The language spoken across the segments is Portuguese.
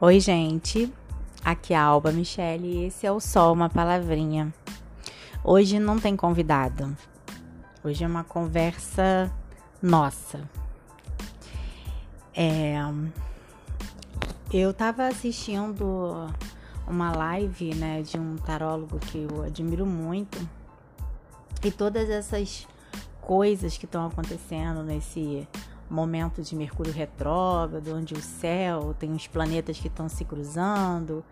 Oi, gente. Aqui é a Alba Michele e esse é o Sol, uma palavrinha. Hoje não tem convidado. Hoje é uma conversa nossa. É, eu tava assistindo uma live, né, de um tarólogo que eu admiro muito. E todas essas coisas que estão acontecendo nesse momento de Mercúrio retrógrado, onde o céu tem os planetas que estão se cruzando,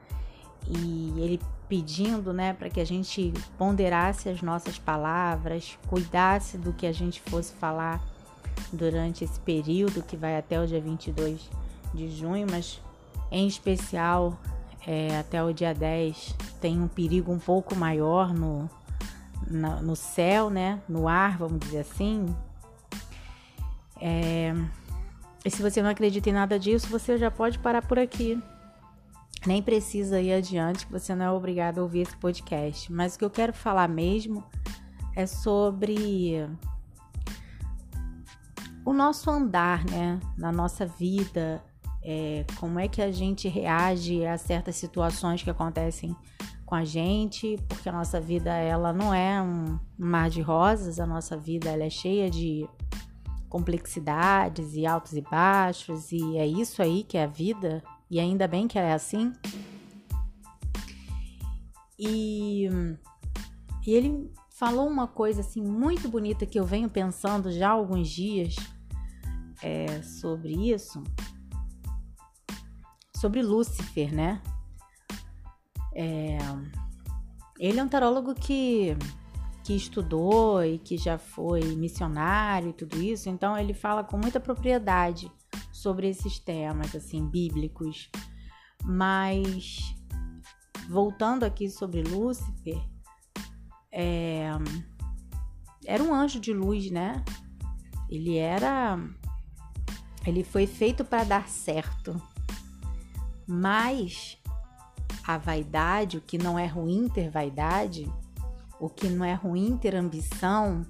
e ele pedindo, né, para que a gente ponderasse as nossas palavras, cuidasse do que a gente fosse falar durante esse período que vai até o dia 22 de junho, mas em especial é, até o dia 10 tem um perigo um pouco maior no, na, no céu, né, no ar, vamos dizer assim, é... E se você não acredita em nada disso, você já pode parar por aqui. Nem precisa ir adiante, você não é obrigado a ouvir esse podcast. Mas o que eu quero falar mesmo é sobre o nosso andar, né? Na nossa vida, é, como é que a gente reage a certas situações que acontecem com a gente, porque a nossa vida ela não é um mar de rosas, a nossa vida ela é cheia de complexidades e altos e baixos, e é isso aí que é a vida, e ainda bem que é assim. E, e ele falou uma coisa assim muito bonita que eu venho pensando já há alguns dias é, sobre isso, sobre Lúcifer, né? É, ele é um tarólogo que que estudou e que já foi missionário e tudo isso, então ele fala com muita propriedade sobre esses temas assim bíblicos. Mas voltando aqui sobre Lúcifer, é, era um anjo de luz, né? Ele era ele foi feito para dar certo. Mas a vaidade, o que não é ruim ter vaidade, o que não é ruim ter ambição,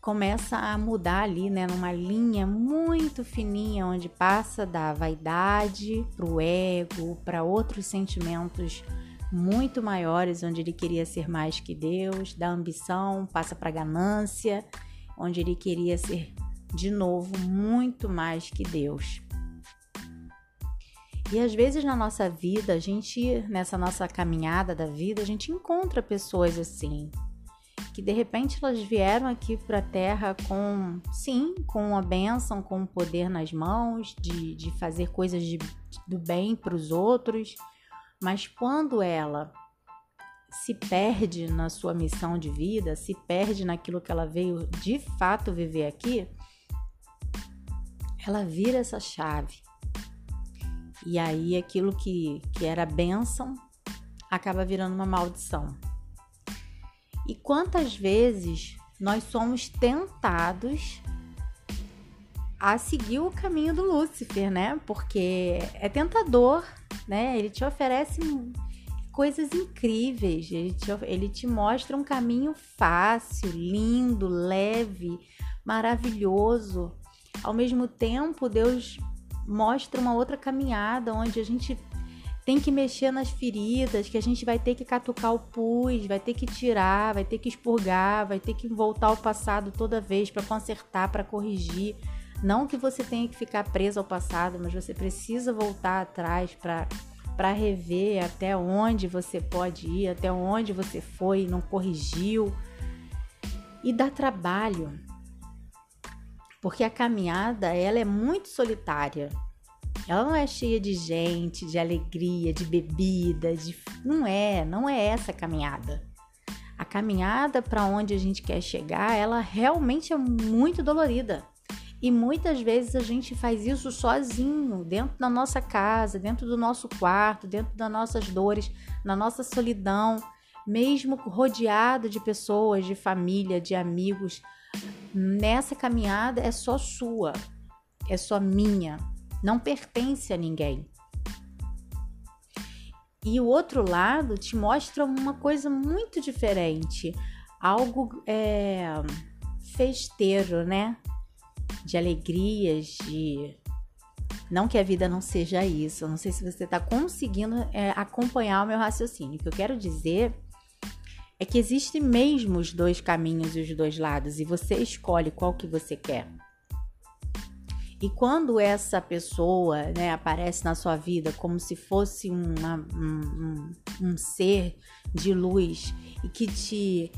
começa a mudar ali, né, numa linha muito fininha onde passa da vaidade para o ego, para outros sentimentos muito maiores, onde ele queria ser mais que Deus, da ambição passa para ganância, onde ele queria ser de novo muito mais que Deus. E às vezes na nossa vida, a gente, nessa nossa caminhada da vida, a gente encontra pessoas assim, que de repente elas vieram aqui para a Terra com, sim, com a bênção, com o poder nas mãos, de, de fazer coisas de, do bem para os outros, mas quando ela se perde na sua missão de vida, se perde naquilo que ela veio de fato viver aqui, ela vira essa chave e aí aquilo que, que era bênção acaba virando uma maldição. E quantas vezes nós somos tentados a seguir o caminho do Lúcifer, né? Porque é tentador, né? Ele te oferece coisas incríveis, ele te, ele te mostra um caminho fácil, lindo, leve, maravilhoso. Ao mesmo tempo, Deus mostra uma outra caminhada onde a gente tem que mexer nas feridas, que a gente vai ter que catucar o pus, vai ter que tirar, vai ter que expurgar, vai ter que voltar ao passado toda vez para consertar, para corrigir. Não que você tenha que ficar preso ao passado, mas você precisa voltar atrás para para rever até onde você pode ir, até onde você foi não corrigiu. E dá trabalho porque a caminhada ela é muito solitária. Ela não é cheia de gente, de alegria, de bebida, de não é, não é essa a caminhada. A caminhada para onde a gente quer chegar, ela realmente é muito dolorida. E muitas vezes a gente faz isso sozinho, dentro da nossa casa, dentro do nosso quarto, dentro das nossas dores, na nossa solidão, mesmo rodeado de pessoas, de família, de amigos, nessa caminhada é só sua, é só minha, não pertence a ninguém. E o outro lado te mostra uma coisa muito diferente, algo é, festeiro, né? De alegrias, de, Não que a vida não seja isso. Eu não sei se você está conseguindo é, acompanhar o meu raciocínio. O que eu quero dizer é que existem mesmo os dois caminhos e os dois lados e você escolhe qual que você quer. E quando essa pessoa né, aparece na sua vida como se fosse uma, um, um, um ser de luz e que te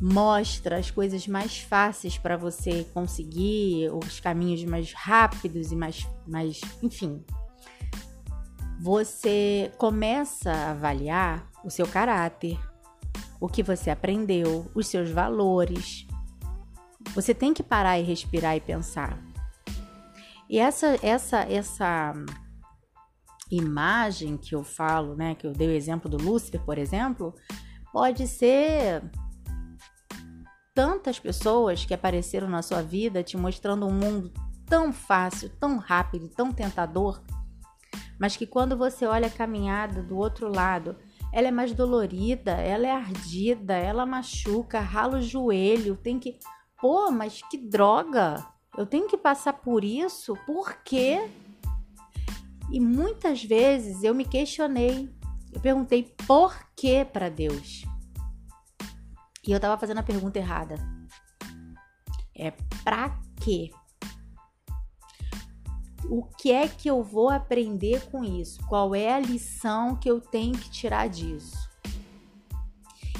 mostra as coisas mais fáceis para você conseguir, os caminhos mais rápidos e mais, mais, enfim. Você começa a avaliar o seu caráter, o que você aprendeu, os seus valores. Você tem que parar e respirar e pensar. E essa essa essa imagem que eu falo, né, que eu dei o exemplo do Lúcifer, por exemplo, pode ser tantas pessoas que apareceram na sua vida te mostrando um mundo tão fácil, tão rápido, tão tentador, mas que quando você olha a caminhada do outro lado, ela é mais dolorida, ela é ardida, ela machuca, rala o joelho, tem que. Pô, mas que droga! Eu tenho que passar por isso? Por quê? E muitas vezes eu me questionei. Eu perguntei por que para Deus. E eu tava fazendo a pergunta errada. É pra quê? O que é que eu vou aprender com isso? Qual é a lição que eu tenho que tirar disso?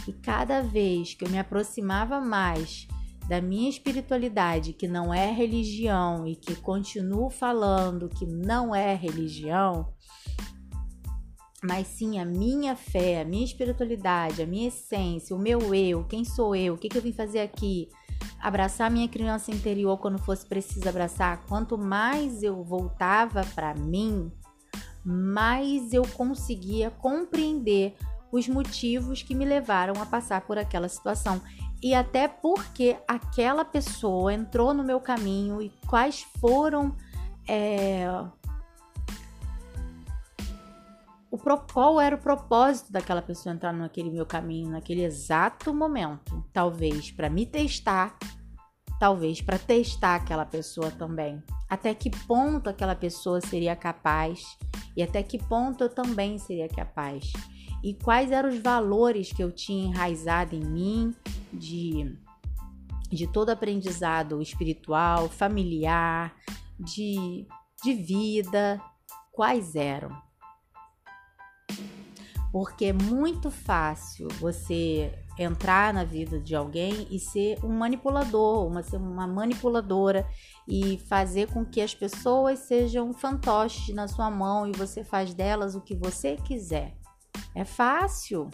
E cada vez que eu me aproximava mais da minha espiritualidade, que não é religião e que continuo falando que não é religião, mas sim a minha fé, a minha espiritualidade, a minha essência, o meu eu, quem sou eu, o que, que eu vim fazer aqui, abraçar minha criança interior quando fosse preciso abraçar, quanto mais eu voltava para mim, mais eu conseguia compreender os motivos que me levaram a passar por aquela situação. E até porque aquela pessoa entrou no meu caminho e quais foram é, o qual era o propósito daquela pessoa entrar naquele meu caminho naquele exato momento. Talvez para me testar, talvez para testar aquela pessoa também. Até que ponto aquela pessoa seria capaz e até que ponto eu também seria capaz. E quais eram os valores que eu tinha enraizado em mim de, de todo aprendizado espiritual, familiar, de, de vida, quais eram? Porque é muito fácil você entrar na vida de alguém e ser um manipulador, uma, ser uma manipuladora e fazer com que as pessoas sejam fantoches na sua mão e você faz delas o que você quiser. É fácil.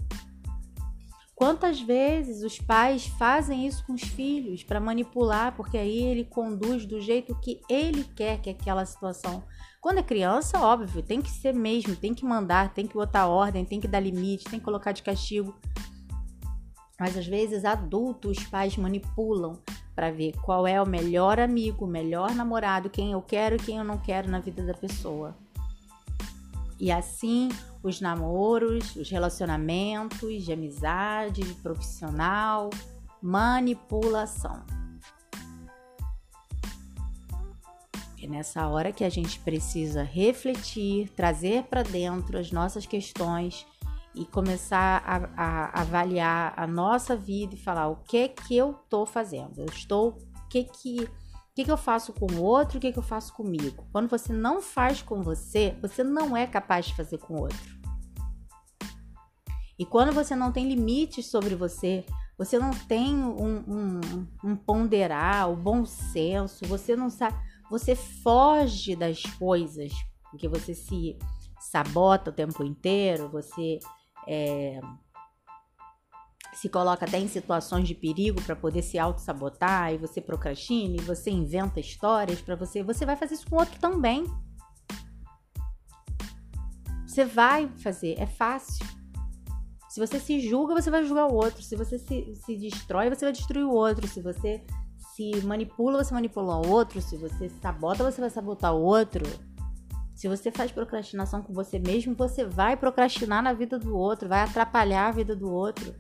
Quantas vezes os pais fazem isso com os filhos para manipular, porque aí ele conduz do jeito que ele quer que aquela situação quando é criança, óbvio, tem que ser mesmo, tem que mandar, tem que botar ordem, tem que dar limite, tem que colocar de castigo. Mas às vezes adultos, os pais manipulam para ver qual é o melhor amigo, o melhor namorado, quem eu quero e quem eu não quero na vida da pessoa. E assim, os namoros, os relacionamentos de amizade, de profissional, manipulação. É nessa hora que a gente precisa refletir, trazer para dentro as nossas questões e começar a, a, avaliar a nossa vida e falar o que que eu estou fazendo. Eu estou, o que que, que que eu faço com o outro, o que que eu faço comigo. Quando você não faz com você, você não é capaz de fazer com o outro. E quando você não tem limites sobre você, você não tem um, um, um ponderar, o bom senso, você não sabe você foge das coisas, porque você se sabota o tempo inteiro, você é, se coloca até em situações de perigo para poder se auto-sabotar, e você procrastina, e você inventa histórias para você, você vai fazer isso com o outro também. Você vai fazer, é fácil. Se você se julga, você vai julgar o outro. Se você se, se destrói, você vai destruir o outro. Se você se manipula, você manipula o outro. Se você sabota, você vai sabotar o outro. Se você faz procrastinação com você mesmo, você vai procrastinar na vida do outro, vai atrapalhar a vida do outro.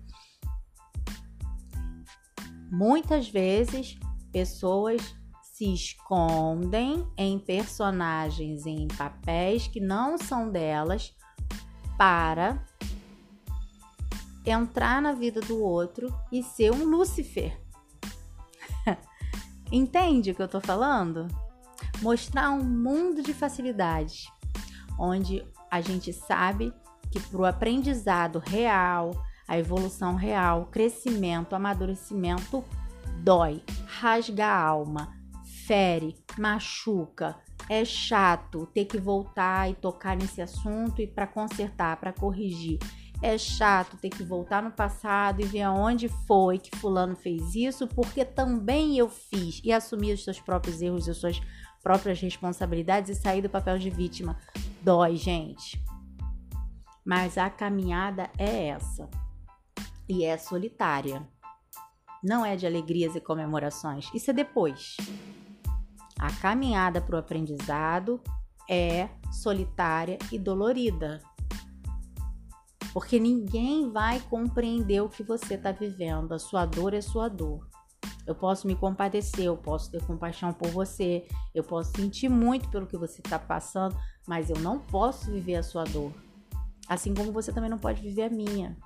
Muitas vezes, pessoas se escondem em personagens, em papéis que não são delas, para entrar na vida do outro e ser um Lúcifer. Entende o que eu tô falando? Mostrar um mundo de facilidades, onde a gente sabe que para o aprendizado real, a evolução real, crescimento, amadurecimento, dói, rasga a alma, fere, machuca, é chato ter que voltar e tocar nesse assunto e para consertar, para corrigir. É chato ter que voltar no passado e ver aonde foi que fulano fez isso, porque também eu fiz e assumir os seus próprios erros as suas próprias responsabilidades e sair do papel de vítima. Dói, gente. Mas a caminhada é essa. E é solitária. Não é de alegrias e comemorações. Isso é depois. A caminhada para o aprendizado é solitária e dolorida porque ninguém vai compreender o que você está vivendo. A sua dor é sua dor. Eu posso me compadecer, eu posso ter compaixão por você, eu posso sentir muito pelo que você está passando, mas eu não posso viver a sua dor. Assim como você também não pode viver a minha.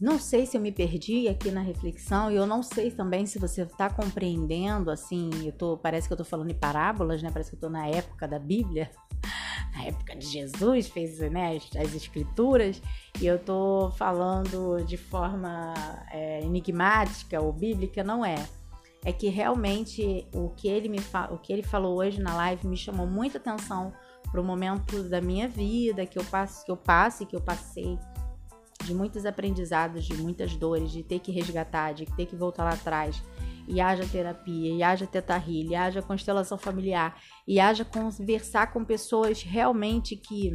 Não sei se eu me perdi aqui na reflexão e eu não sei também se você está compreendendo, assim, eu tô, parece que eu estou falando em parábolas, né? Parece que eu estou na época da Bíblia época de Jesus, fez né, as, escrituras, e eu tô falando de forma é, enigmática ou bíblica, não é. É que realmente o que ele me o que ele falou hoje na live me chamou muita atenção para o momento da minha vida que eu passo, que eu passo e que eu passei de muitos aprendizados, de muitas dores, de ter que resgatar, de ter que voltar lá atrás e haja terapia, e haja teta e haja constelação familiar, e haja conversar com pessoas realmente que,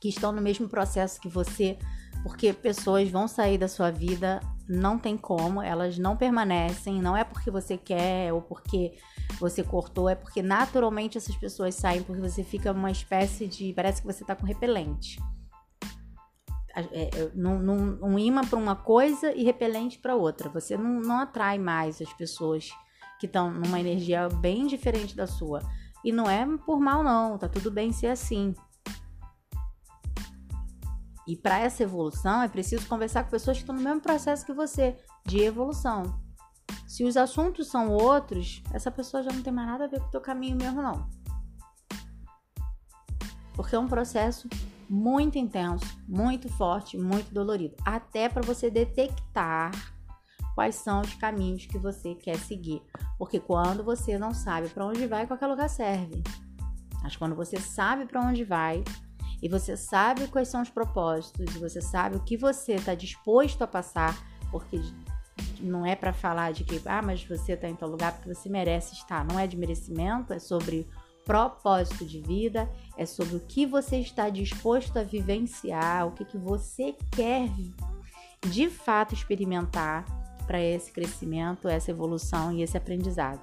que estão no mesmo processo que você, porque pessoas vão sair da sua vida, não tem como, elas não permanecem, não é porque você quer ou porque você cortou, é porque naturalmente essas pessoas saem, porque você fica uma espécie de. parece que você tá com repelente é, é, um imã para uma coisa e repelente para outra. Você não, não atrai mais as pessoas que estão numa energia bem diferente da sua. E não é por mal, não, tá tudo bem ser assim. E para essa evolução é preciso conversar com pessoas que estão no mesmo processo que você, de evolução. Se os assuntos são outros, essa pessoa já não tem mais nada a ver com o teu caminho mesmo, não. Porque é um processo muito intenso, muito forte, muito dolorido, até para você detectar quais são os caminhos que você quer seguir. Porque quando você não sabe para onde vai, qualquer lugar serve. Mas quando você sabe para onde vai e você sabe quais são os propósitos e você sabe o que você está disposto a passar, porque não é para falar de que, ah, mas você está em tal lugar porque você merece estar. Não é de merecimento, é sobre propósito de vida, é sobre o que você está disposto a vivenciar, o que, que você quer de fato experimentar para esse crescimento, essa evolução e esse aprendizado.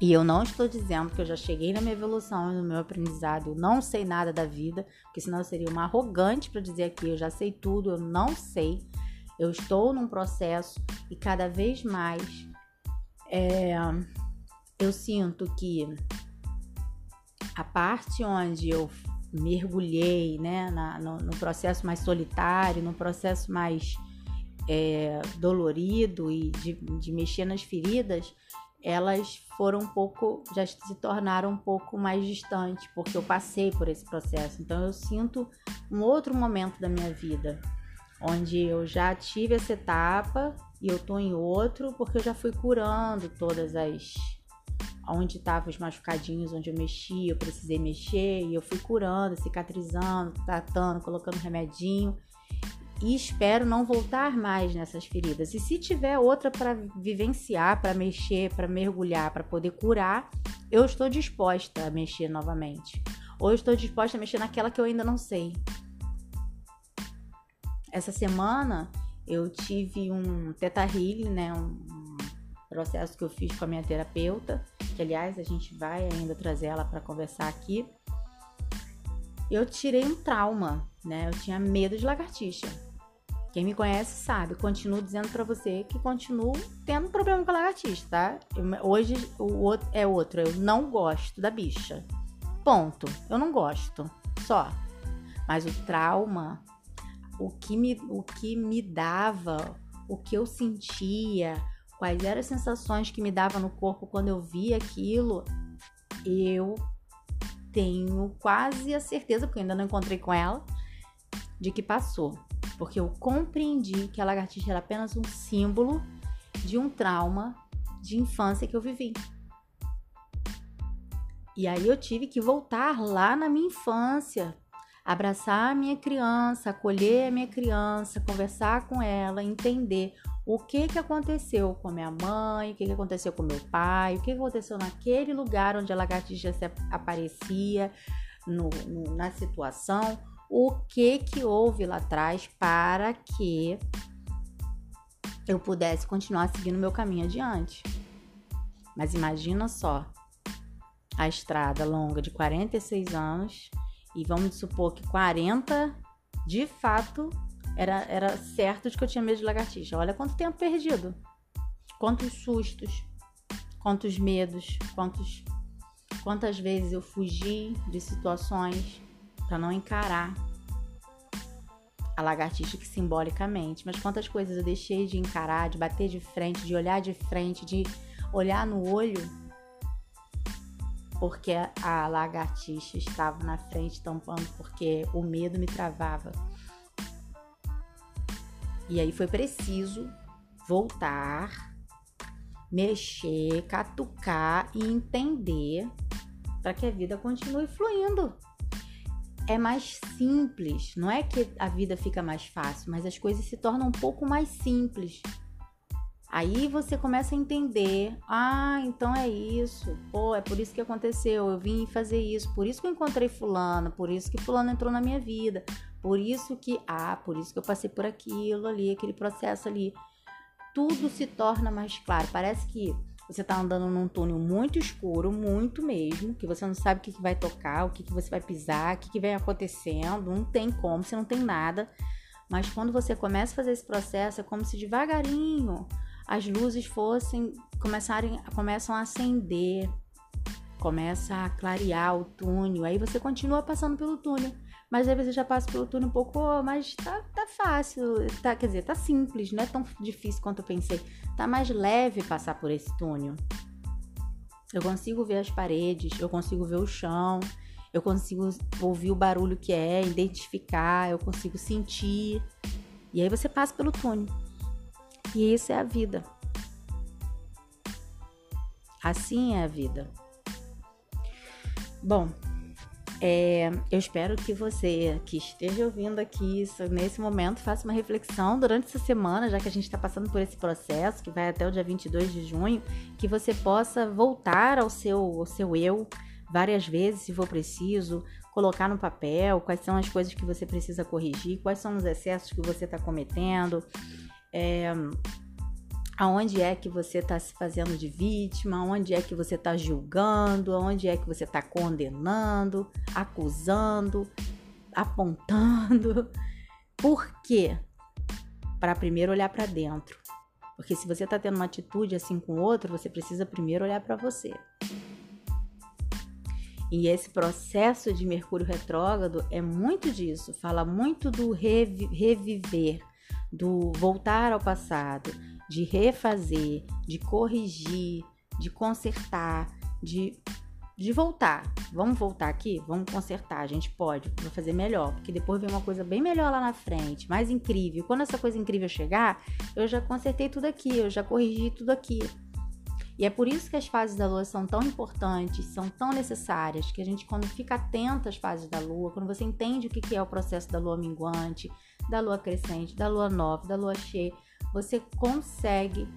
E eu não estou dizendo que eu já cheguei na minha evolução e no meu aprendizado, eu não sei nada da vida, porque senão eu seria uma arrogante para dizer aqui, eu já sei tudo, eu não sei. Eu estou num processo e cada vez mais é, eu sinto que a parte onde eu mergulhei né, na, no, no, processo mais solitário, no processo mais é, dolorido e de, de mexer nas feridas, elas foram um pouco, já se tornaram um pouco mais distantes, porque eu passei por esse processo. Então eu sinto um outro momento da minha vida, onde eu já tive essa etapa e eu tô em outro, porque eu já fui curando todas as onde estavam os machucadinhos, onde eu mexia, eu precisei mexer, e eu fui curando, cicatrizando, tratando, colocando remedinho. E espero não voltar mais nessas feridas. E se tiver outra para vivenciar, para mexer, para mergulhar, para poder curar, eu estou disposta a mexer novamente. Ou eu estou disposta a mexer naquela que eu ainda não sei. Essa semana eu tive um teta healing, né, um processo que eu fiz com a minha terapeuta que aliás a gente vai ainda trazer ela para conversar aqui. Eu tirei um trauma, né? Eu tinha medo de lagartixa. Quem me conhece sabe, continuo dizendo para você que continuo tendo problema com a lagartixa, tá? Eu, hoje o outro é outro, eu não gosto da bicha. Ponto. Eu não gosto, só. Mas o trauma, o que me, o que me dava, o que eu sentia, quais eram as sensações que me dava no corpo quando eu via aquilo, eu tenho quase a certeza, porque ainda não encontrei com ela, de que passou porque eu compreendi que a lagartixa era apenas um símbolo de um trauma de infância que eu vivi. E aí eu tive que voltar lá na minha infância, abraçar a minha criança, acolher a minha criança, conversar com ela, entender o que que aconteceu com a minha mãe, o que que aconteceu com meu pai, o que, que aconteceu naquele lugar onde a lagartixa aparecia no, no, na situação, o que que houve lá atrás para que eu pudesse continuar seguindo meu caminho adiante. Mas imagina só a estrada longa de 46 anos e vamos supor que 40 de fato era, era certo de que eu tinha medo de lagartixa. Olha quanto tempo perdido. Quantos sustos, quantos medos, quantos quantas vezes eu fugi de situações para não encarar a lagartixa que simbolicamente, mas quantas coisas eu deixei de encarar, de bater de frente, de olhar de frente, de olhar no olho, porque a lagartixa estava na frente tampando, porque o medo me travava. E aí foi preciso voltar, mexer, catucar e entender para que a vida continue fluindo é mais simples. Não é que a vida fica mais fácil, mas as coisas se tornam um pouco mais simples. Aí você começa a entender: ah, então é isso. Pô, é por isso que aconteceu. Eu vim fazer isso. Por isso que eu encontrei Fulano. Por isso que Fulano entrou na minha vida. Por isso que, ah, por isso que eu passei por aquilo ali, aquele processo ali. Tudo se torna mais claro. Parece que você tá andando num túnel muito escuro, muito mesmo, que você não sabe o que, que vai tocar, o que, que você vai pisar, o que, que vem acontecendo, não tem como, você não tem nada. Mas quando você começa a fazer esse processo, é como se devagarinho as luzes fossem começarem, começam a acender, começa a clarear o túnel, aí você continua passando pelo túnel. Mas aí você já passa pelo túnel um pouco, oh, mas tá, tá fácil, tá, quer dizer, tá simples, não é tão difícil quanto eu pensei. Tá mais leve passar por esse túnel. Eu consigo ver as paredes, eu consigo ver o chão, eu consigo ouvir o barulho que é, identificar, eu consigo sentir. E aí você passa pelo túnel. E isso é a vida. Assim é a vida. Bom, é, eu espero que você que esteja ouvindo aqui nesse momento faça uma reflexão durante essa semana, já que a gente está passando por esse processo que vai até o dia 22 de junho, que você possa voltar ao seu, ao seu eu várias vezes, se for preciso, colocar no papel quais são as coisas que você precisa corrigir, quais são os excessos que você está cometendo. É, aonde é que você está se fazendo de vítima, aonde é que você está julgando, aonde é que você está condenando, acusando, apontando. Por quê? Para primeiro olhar para dentro. Porque se você está tendo uma atitude assim com o outro, você precisa primeiro olhar para você. E esse processo de Mercúrio retrógrado é muito disso, fala muito do reviver, do voltar ao passado, de refazer, de corrigir, de consertar, de, de voltar. Vamos voltar aqui? Vamos consertar. A gente pode, vou fazer melhor, porque depois vem uma coisa bem melhor lá na frente, mais incrível. Quando essa coisa incrível chegar, eu já consertei tudo aqui, eu já corrigi tudo aqui. E é por isso que as fases da lua são tão importantes, são tão necessárias, que a gente, quando fica atento às fases da lua, quando você entende o que é o processo da lua minguante, da lua crescente, da lua nova, da lua cheia, você consegue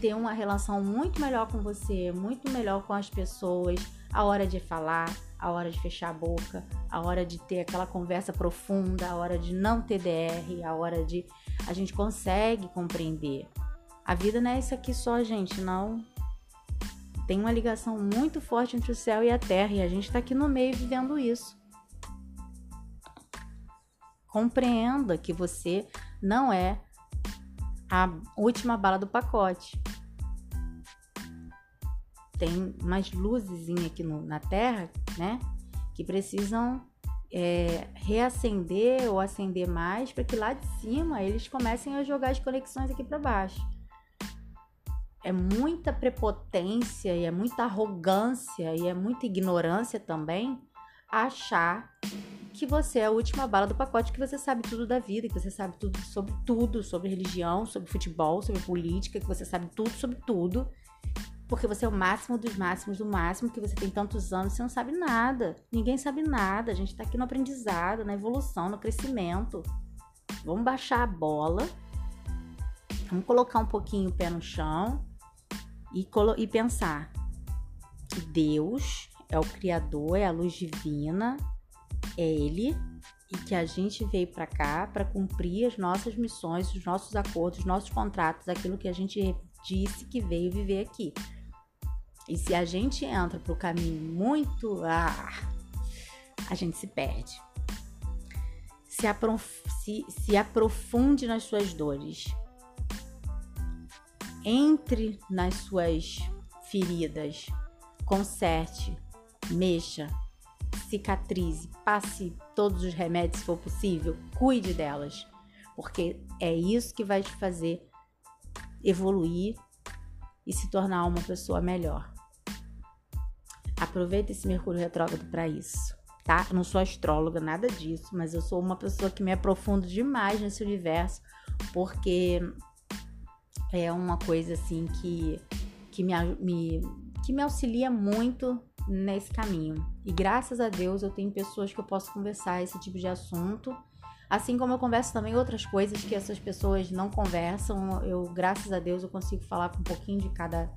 ter uma relação muito melhor com você, muito melhor com as pessoas, a hora de falar, a hora de fechar a boca, a hora de ter aquela conversa profunda, a hora de não ter DR, a hora de a gente consegue compreender. A vida não é isso aqui só, gente, não. Tem uma ligação muito forte entre o céu e a terra e a gente está aqui no meio vivendo isso. Compreenda que você não é a última bala do pacote. Tem umas luzezinhas aqui no, na Terra, né? Que precisam é, reacender ou acender mais para que lá de cima eles comecem a jogar as conexões aqui para baixo. É muita prepotência e é muita arrogância e é muita ignorância também achar que você é a última bala do pacote, que você sabe tudo da vida, que você sabe tudo sobre tudo, sobre religião, sobre futebol, sobre política, que você sabe tudo sobre tudo porque você é o máximo dos máximos do máximo, que você tem tantos anos, você não sabe nada. Ninguém sabe nada. A gente está aqui no aprendizado, na evolução, no crescimento. Vamos baixar a bola. Vamos colocar um pouquinho o pé no chão e, e pensar que Deus é o Criador, é a luz divina, é Ele e que a gente veio para cá para cumprir as nossas missões, os nossos acordos, os nossos contratos, aquilo que a gente disse que veio viver aqui. E se a gente entra pro caminho muito. Ah, a gente se perde. Se, aprof se, se aprofunde nas suas dores. Entre nas suas feridas. Conserte, mexa, cicatrize, passe todos os remédios se for possível, cuide delas, porque é isso que vai te fazer evoluir e se tornar uma pessoa melhor. Aproveita esse Mercúrio retrógrado para isso, tá? Eu não sou astróloga, nada disso, mas eu sou uma pessoa que me aprofundo demais nesse universo, porque é uma coisa assim que, que, me, me, que me auxilia muito nesse caminho. E graças a Deus eu tenho pessoas que eu posso conversar esse tipo de assunto. Assim como eu converso também outras coisas que essas pessoas não conversam, eu, graças a Deus, eu consigo falar com um pouquinho de cada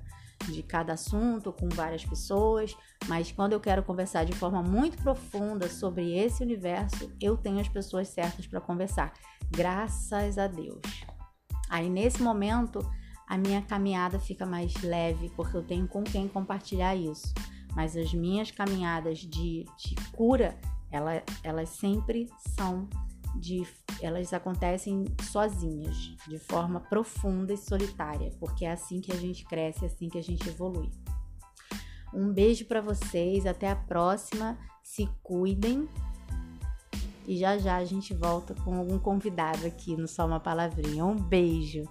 de cada assunto com várias pessoas, mas quando eu quero conversar de forma muito profunda sobre esse universo, eu tenho as pessoas certas para conversar. Graças a Deus. Aí nesse momento a minha caminhada fica mais leve porque eu tenho com quem compartilhar isso. Mas as minhas caminhadas de, de cura, ela, elas sempre são de elas acontecem sozinhas, de forma profunda e solitária, porque é assim que a gente cresce, é assim que a gente evolui. Um beijo para vocês, até a próxima. Se cuidem. E já já a gente volta com algum convidado aqui no Só uma Palavrinha. Um beijo.